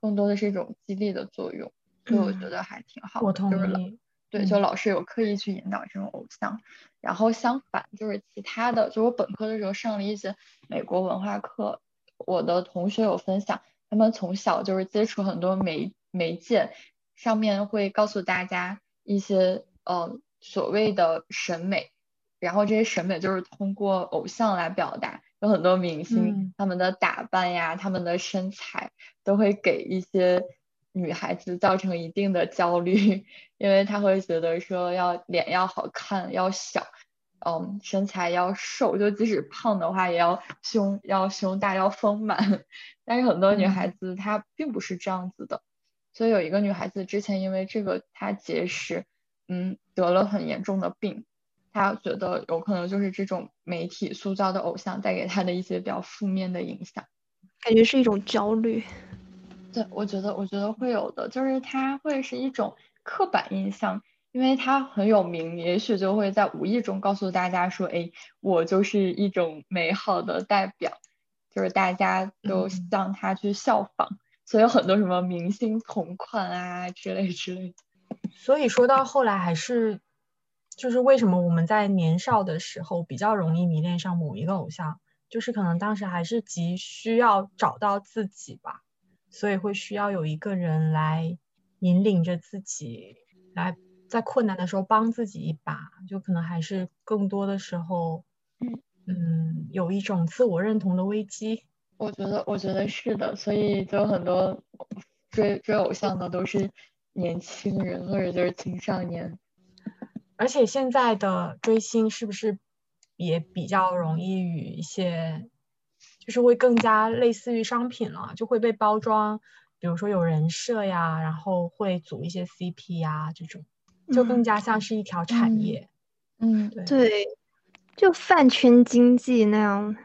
更多的是一种激励的作用，所以我觉得还挺好。我同意。对，就老师有刻意去引导这种偶像，然后相反就是其他的，就我本科的时候上了一些美国文化课，我的同学有分享，他们从小就是接触很多媒媒介，上面会告诉大家一些呃所谓的审美，然后这些审美就是通过偶像来表达，有很多明星他们的打扮呀，他们的身材都会给一些。女孩子造成一定的焦虑，因为她会觉得说要脸要好看，要小，嗯，身材要瘦，就即使胖的话也要胸要胸大要丰满。但是很多女孩子她并不是这样子的，所以有一个女孩子之前因为这个她节食，嗯，得了很严重的病。她觉得有可能就是这种媒体塑造的偶像带给她的一些比较负面的影响，感觉是一种焦虑。对，我觉得我觉得会有的，就是它会是一种刻板印象，因为它很有名，也许就会在无意中告诉大家说，哎，我就是一种美好的代表，就是大家都向他去效仿，所以有很多什么明星同款啊之类之类的。所以说到后来，还是就是为什么我们在年少的时候比较容易迷恋上某一个偶像，就是可能当时还是急需要找到自己吧。所以会需要有一个人来引领着自己，来在困难的时候帮自己一把，就可能还是更多的时候，嗯，有一种自我认同的危机。我觉得，我觉得是的。所以就很多追追偶像的都是年轻人或者就是青少年。而且现在的追星是不是也比较容易与一些？就是会更加类似于商品了，就会被包装，比如说有人设呀，然后会组一些 CP 呀，这种就更加像是一条产业。嗯，对，就饭圈经济那样。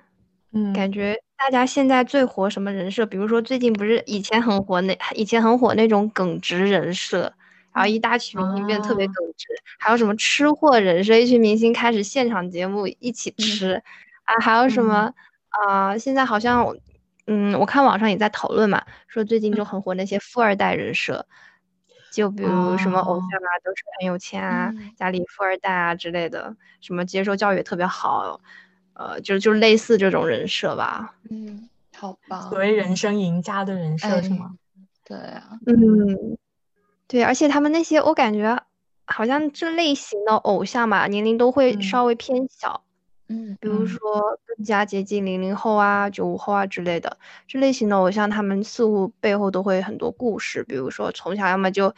嗯，感觉大家现在最火什么人设？比如说最近不是以前很火那以前很火那种耿直人设，然后一大群明星变得特别耿直，还有什么吃货人设，一群明星开始现场节目一起吃啊，还有什么？啊，现在好像，嗯，我看网上也在讨论嘛，说最近就很火那些富二代人设，就比如什么偶像啊，都是很有钱啊，家里富二代啊之类的，什么接受教育特别好，呃，就就类似这种人设吧。嗯，好吧。所谓人生赢家的人设是吗？对啊。嗯，对，而且他们那些我感觉好像这类型的偶像吧，年龄都会稍微偏小。嗯，比如说更加接近零零后啊、九五后啊之类的这类型的偶像，他们似乎背后都会很多故事。比如说从小要么就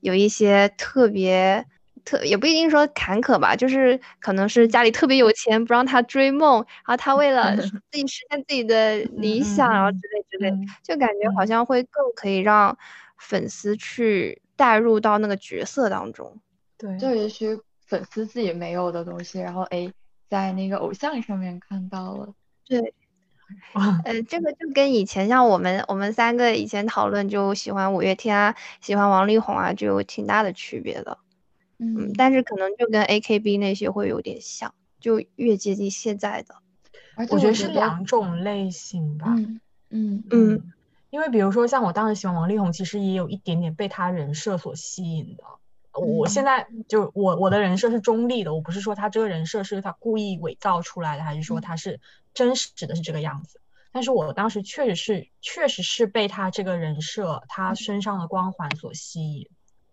有一些特别特，也不一定说坎坷吧，就是可能是家里特别有钱，不让他追梦，然后他为了 自己实现自己的理想，然后之类之类，就感觉好像会更可以让粉丝去带入到那个角色当中。对，就也许粉丝自己没有的东西，然后 A。在那个偶像上面看到了。对，呃，这个就跟以前像我们我们三个以前讨论就喜欢五月天啊，喜欢王力宏啊，就有挺大的区别的。嗯，但是可能就跟 A K B 那些会有点像，就越接近现在的。我觉得是两种类型吧。嗯嗯，因为比如说像我当时喜欢王力宏，其实也有一点点被他人设所吸引的。我现在就我我的人设是中立的，我不是说他这个人设是他故意伪造出来的，还是说他是真实的是这个样子。但是我当时确实是确实是被他这个人设他身上的光环所吸引。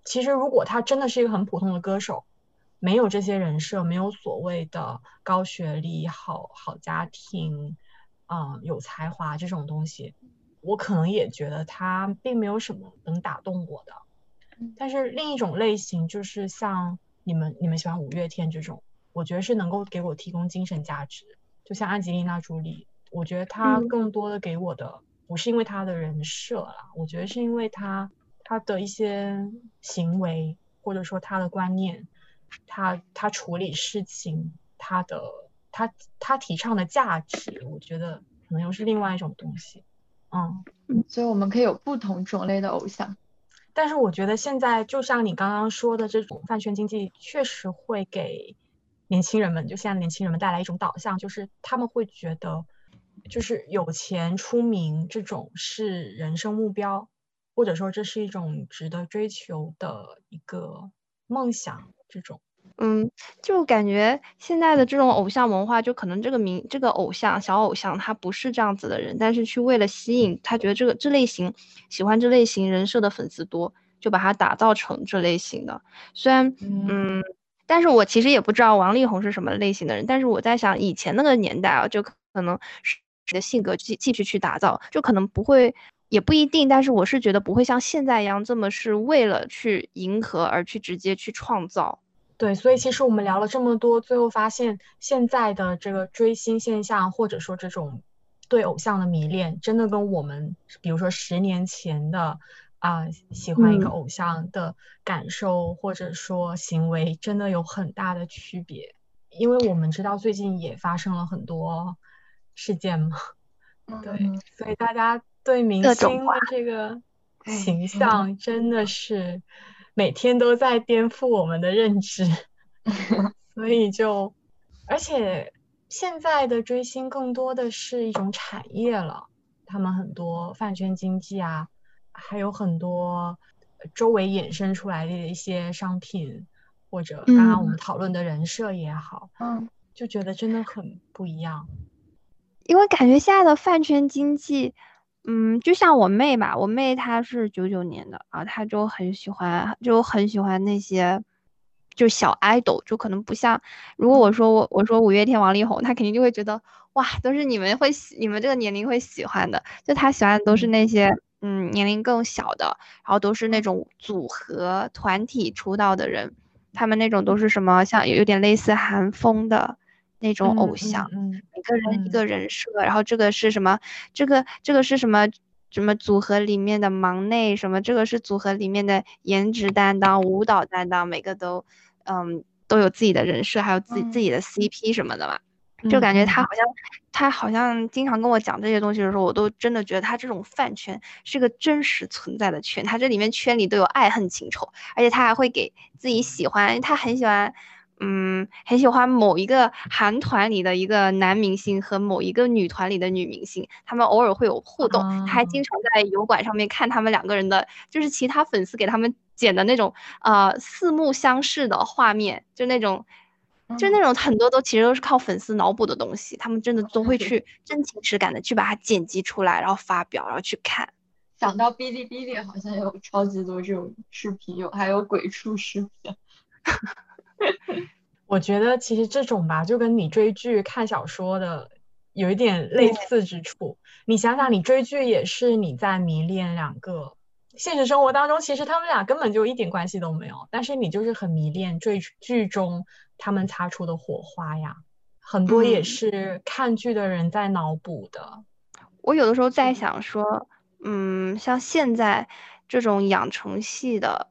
其实如果他真的是一个很普通的歌手，没有这些人设，没有所谓的高学历、好好家庭，嗯，有才华这种东西，我可能也觉得他并没有什么能打动我的。但是另一种类型就是像你们你们喜欢五月天这种，我觉得是能够给我提供精神价值。就像安吉丽娜朱莉，我觉得她更多的给我的不是因为她的人设啦，我觉得是因为她她的一些行为或者说她的观念，她她处理事情，她的她她提倡的价值，我觉得可能又是另外一种东西。嗯，所以我们可以有不同种类的偶像。但是我觉得现在就像你刚刚说的这种饭圈经济，确实会给年轻人们，就现在年轻人们带来一种导向，就是他们会觉得，就是有钱出名这种是人生目标，或者说这是一种值得追求的一个梦想。这种，嗯，就感觉现在的这种偶像文化，就可能这个名这个偶像小偶像他不是这样子的人，但是去为了吸引他觉得这个这类型喜欢这类型人设的粉丝多，就把他打造成这类型的。虽然，嗯，但是我其实也不知道王力宏是什么类型的人，但是我在想以前那个年代啊，就可能是你的性格继继续去打造，就可能不会，也不一定，但是我是觉得不会像现在一样这么是为了去迎合而去直接去创造。对，所以其实我们聊了这么多，最后发现现在的这个追星现象，或者说这种对偶像的迷恋，真的跟我们比如说十年前的啊喜欢一个偶像的感受或者说行为，真的有很大的区别。因为我们知道最近也发生了很多事件嘛，对，所以大家对明星的这个形象真的是。每天都在颠覆我们的认知，所以就，而且现在的追星更多的是一种产业了，他们很多饭圈经济啊，还有很多周围衍生出来的一些商品，或者刚刚我们讨论的人设也好，嗯，就觉得真的很不一样，因为感觉现在的饭圈经济。嗯，就像我妹吧，我妹她是九九年的啊，她就很喜欢，就很喜欢那些，就小 idol，，就可能不像，如果我说我我说五月天、王力宏，她肯定就会觉得哇，都是你们会喜，你们这个年龄会喜欢的，就她喜欢的都是那些嗯年龄更小的，然后都是那种组合团体出道的人，他们那种都是什么像有点类似韩风的。那种偶像，每个人一个人设，然后这个是什么？这个这个是什么？什么组合里面的忙内？什么这个是组合里面的颜值担当、舞蹈担当？每个都，嗯，都有自己的人设，还有自己自己的 CP 什么的嘛？就感觉他好像，他好像经常跟我讲这些东西的时候，我都真的觉得他这种饭圈是个真实存在的圈，他这里面圈里都有爱恨情仇，而且他还会给自己喜欢，他很喜欢。嗯，很喜欢某一个韩团里的一个男明星和某一个女团里的女明星，他们偶尔会有互动。他还经常在油管上面看他们两个人的，就是其他粉丝给他们剪的那种呃四目相视的画面，就那种，就那种很多都其实都是靠粉丝脑补的东西，他们真的都会去真情实感的去把它剪辑出来，然后发表，然后去看。想到哔哩哔哩好像有超级多这种视频，有还有鬼畜视频。我觉得其实这种吧，就跟你追剧看小说的有一点类似之处。你想想，你追剧也是你在迷恋两个，现实生活当中其实他们俩根本就一点关系都没有，但是你就是很迷恋追剧中他们擦出的火花呀。很多也是看剧的人在脑补的。我有的时候在想说，嗯，像现在这种养成系的。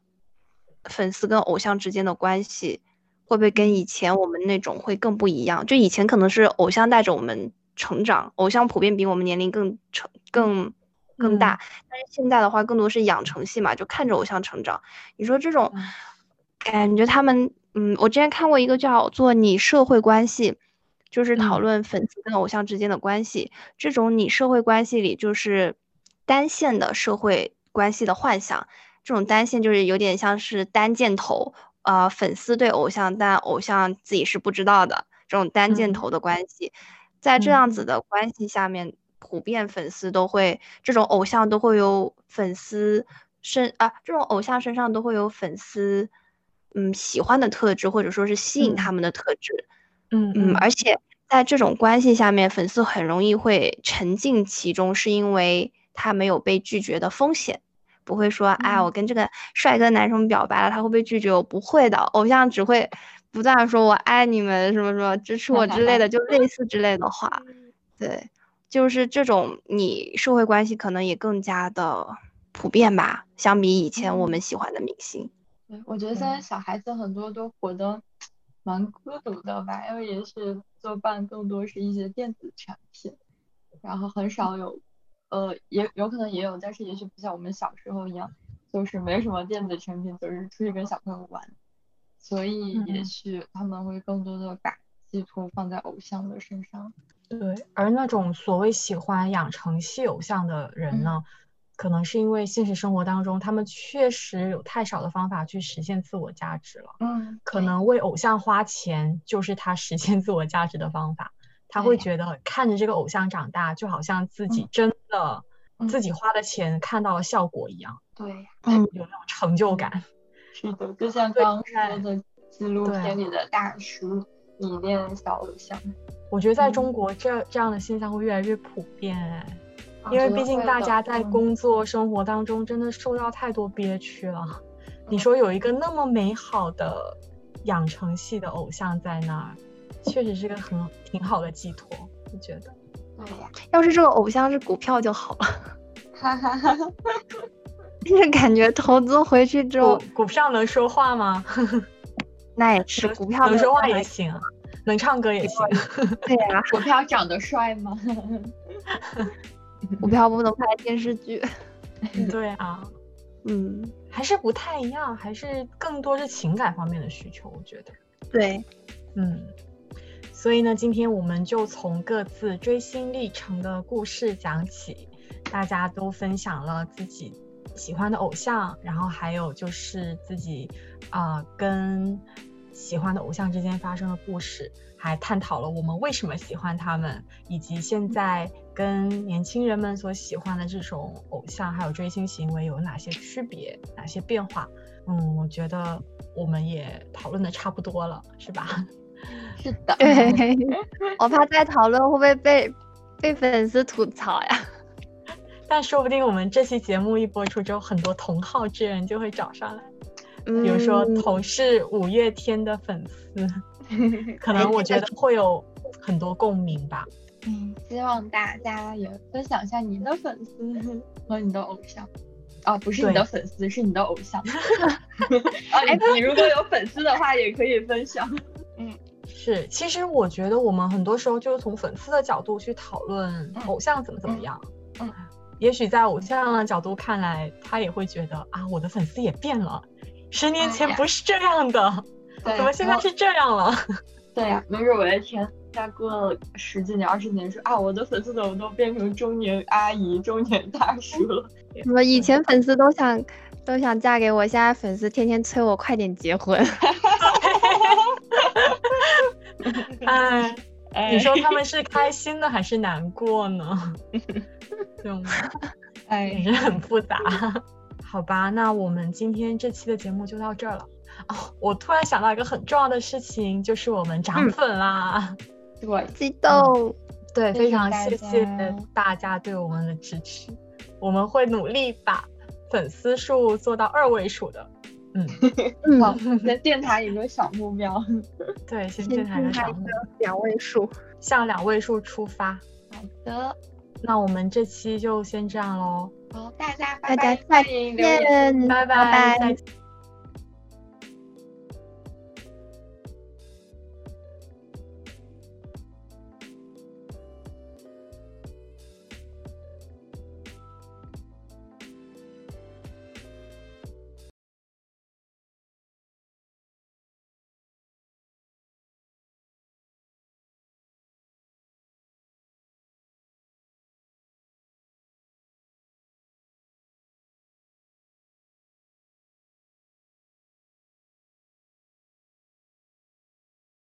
粉丝跟偶像之间的关系，会不会跟以前我们那种会更不一样？就以前可能是偶像带着我们成长，偶像普遍比我们年龄更成更更大，但是现在的话更多是养成系嘛，就看着偶像成长。你说这种感觉，他们嗯，我之前看过一个叫做“你社会关系”。就是讨论粉丝跟偶像之间的关系，这种你社会关系里就是单线的社会关系的幻想，这种单线就是有点像是单箭头，呃，粉丝对偶像，但偶像自己是不知道的这种单箭头的关系，在这样子的关系下面，普遍粉丝都会，这种偶像都会有粉丝身啊，这种偶像身上都会有粉丝嗯喜欢的特质，或者说是吸引他们的特质。嗯嗯，而且在这种关系下面，粉丝很容易会沉浸其中，是因为他没有被拒绝的风险，不会说，哎，我跟这个帅哥男生表白了，他会不会拒绝？我不会的，偶像只会不断说我爱你们，什么什么支持我之类的，就类似之类的话。对，就是这种你社会关系可能也更加的普遍吧，相比以前我们喜欢的明星。对，我觉得现在小孩子很多都活得。蛮孤独的吧，因为也是作伴更多是一些电子产品，然后很少有，呃，也有可能也有，但是也许不像我们小时候一样，就是没什么电子产品，就是出去跟小朋友玩，所以也许他们会更多的把寄托放在偶像的身上。对，而那种所谓喜欢养成系偶像的人呢？可能是因为现实生活当中，他们确实有太少的方法去实现自我价值了。嗯，可能为偶像花钱就是他实现自我价值的方法。他会觉得看着这个偶像长大，就好像自己真的自己花的钱看到了效果一样。对，嗯，有那种成就感。是的，就像刚说的纪录片里的大叔迷恋小偶像。我觉得在中国，这这样的现象会越来越普遍。因为毕竟大家在工作生活当中真的受到太多憋屈了，你说有一个那么美好的养成系的偶像在那儿，确实是个很挺好的寄托，我觉得。对呀，要是这个偶像是股票就好了。哈哈哈哈哈。就是感觉投资回去之后，股票能说话吗？那也是，股票能说话也行，能唱歌也行。对呀，股票长得帅吗？股票不能拍电视剧，对啊，嗯，还是不太一样，还是更多是情感方面的需求，我觉得。对，嗯，所以呢，今天我们就从各自追星历程的故事讲起，大家都分享了自己喜欢的偶像，然后还有就是自己啊跟喜欢的偶像之间发生的故事，还探讨了我们为什么喜欢他们，以及现在。跟年轻人们所喜欢的这种偶像还有追星行为有哪些区别，哪些变化？嗯，我觉得我们也讨论的差不多了，是吧？是的。对，我怕再讨论会不会被被粉丝吐槽呀？但说不定我们这期节目一播出之后，很多同好之人就会找上来，比如说同是五月天的粉丝，可能我觉得会有很多共鸣吧。嗯，希望大家也分享一下你的粉丝和你的偶像，啊，不是你的粉丝，是你的偶像。啊，你如果有粉丝的话，也可以分享。嗯，是，其实我觉得我们很多时候就是从粉丝的角度去讨论偶像怎么怎么样。嗯，也许在偶像的角度看来，他也会觉得啊，我的粉丝也变了，十年前不是这样的，怎么现在是这样了？对呀，没准我的天。再过了十几年、二十年，说啊，我的粉丝怎么都变成中年阿姨、中年大叔了？什么以前粉丝都想都想嫁给我，现在粉丝天天催我快点结婚。哎，你说他们是开心的还是难过呢？对吗？哎，也是很复杂。好吧，那我们今天这期的节目就到这儿了。哦，我突然想到一个很重要的事情，就是我们涨粉啦。对，激动，对，非常谢谢大家对我们的支持，我们会努力把粉丝数做到二位数的。嗯，好，在电台有个小目标，对，先电台的小目标。两位数，向两位数出发。好的，那我们这期就先这样喽。好，大家大家再见，拜拜，再见。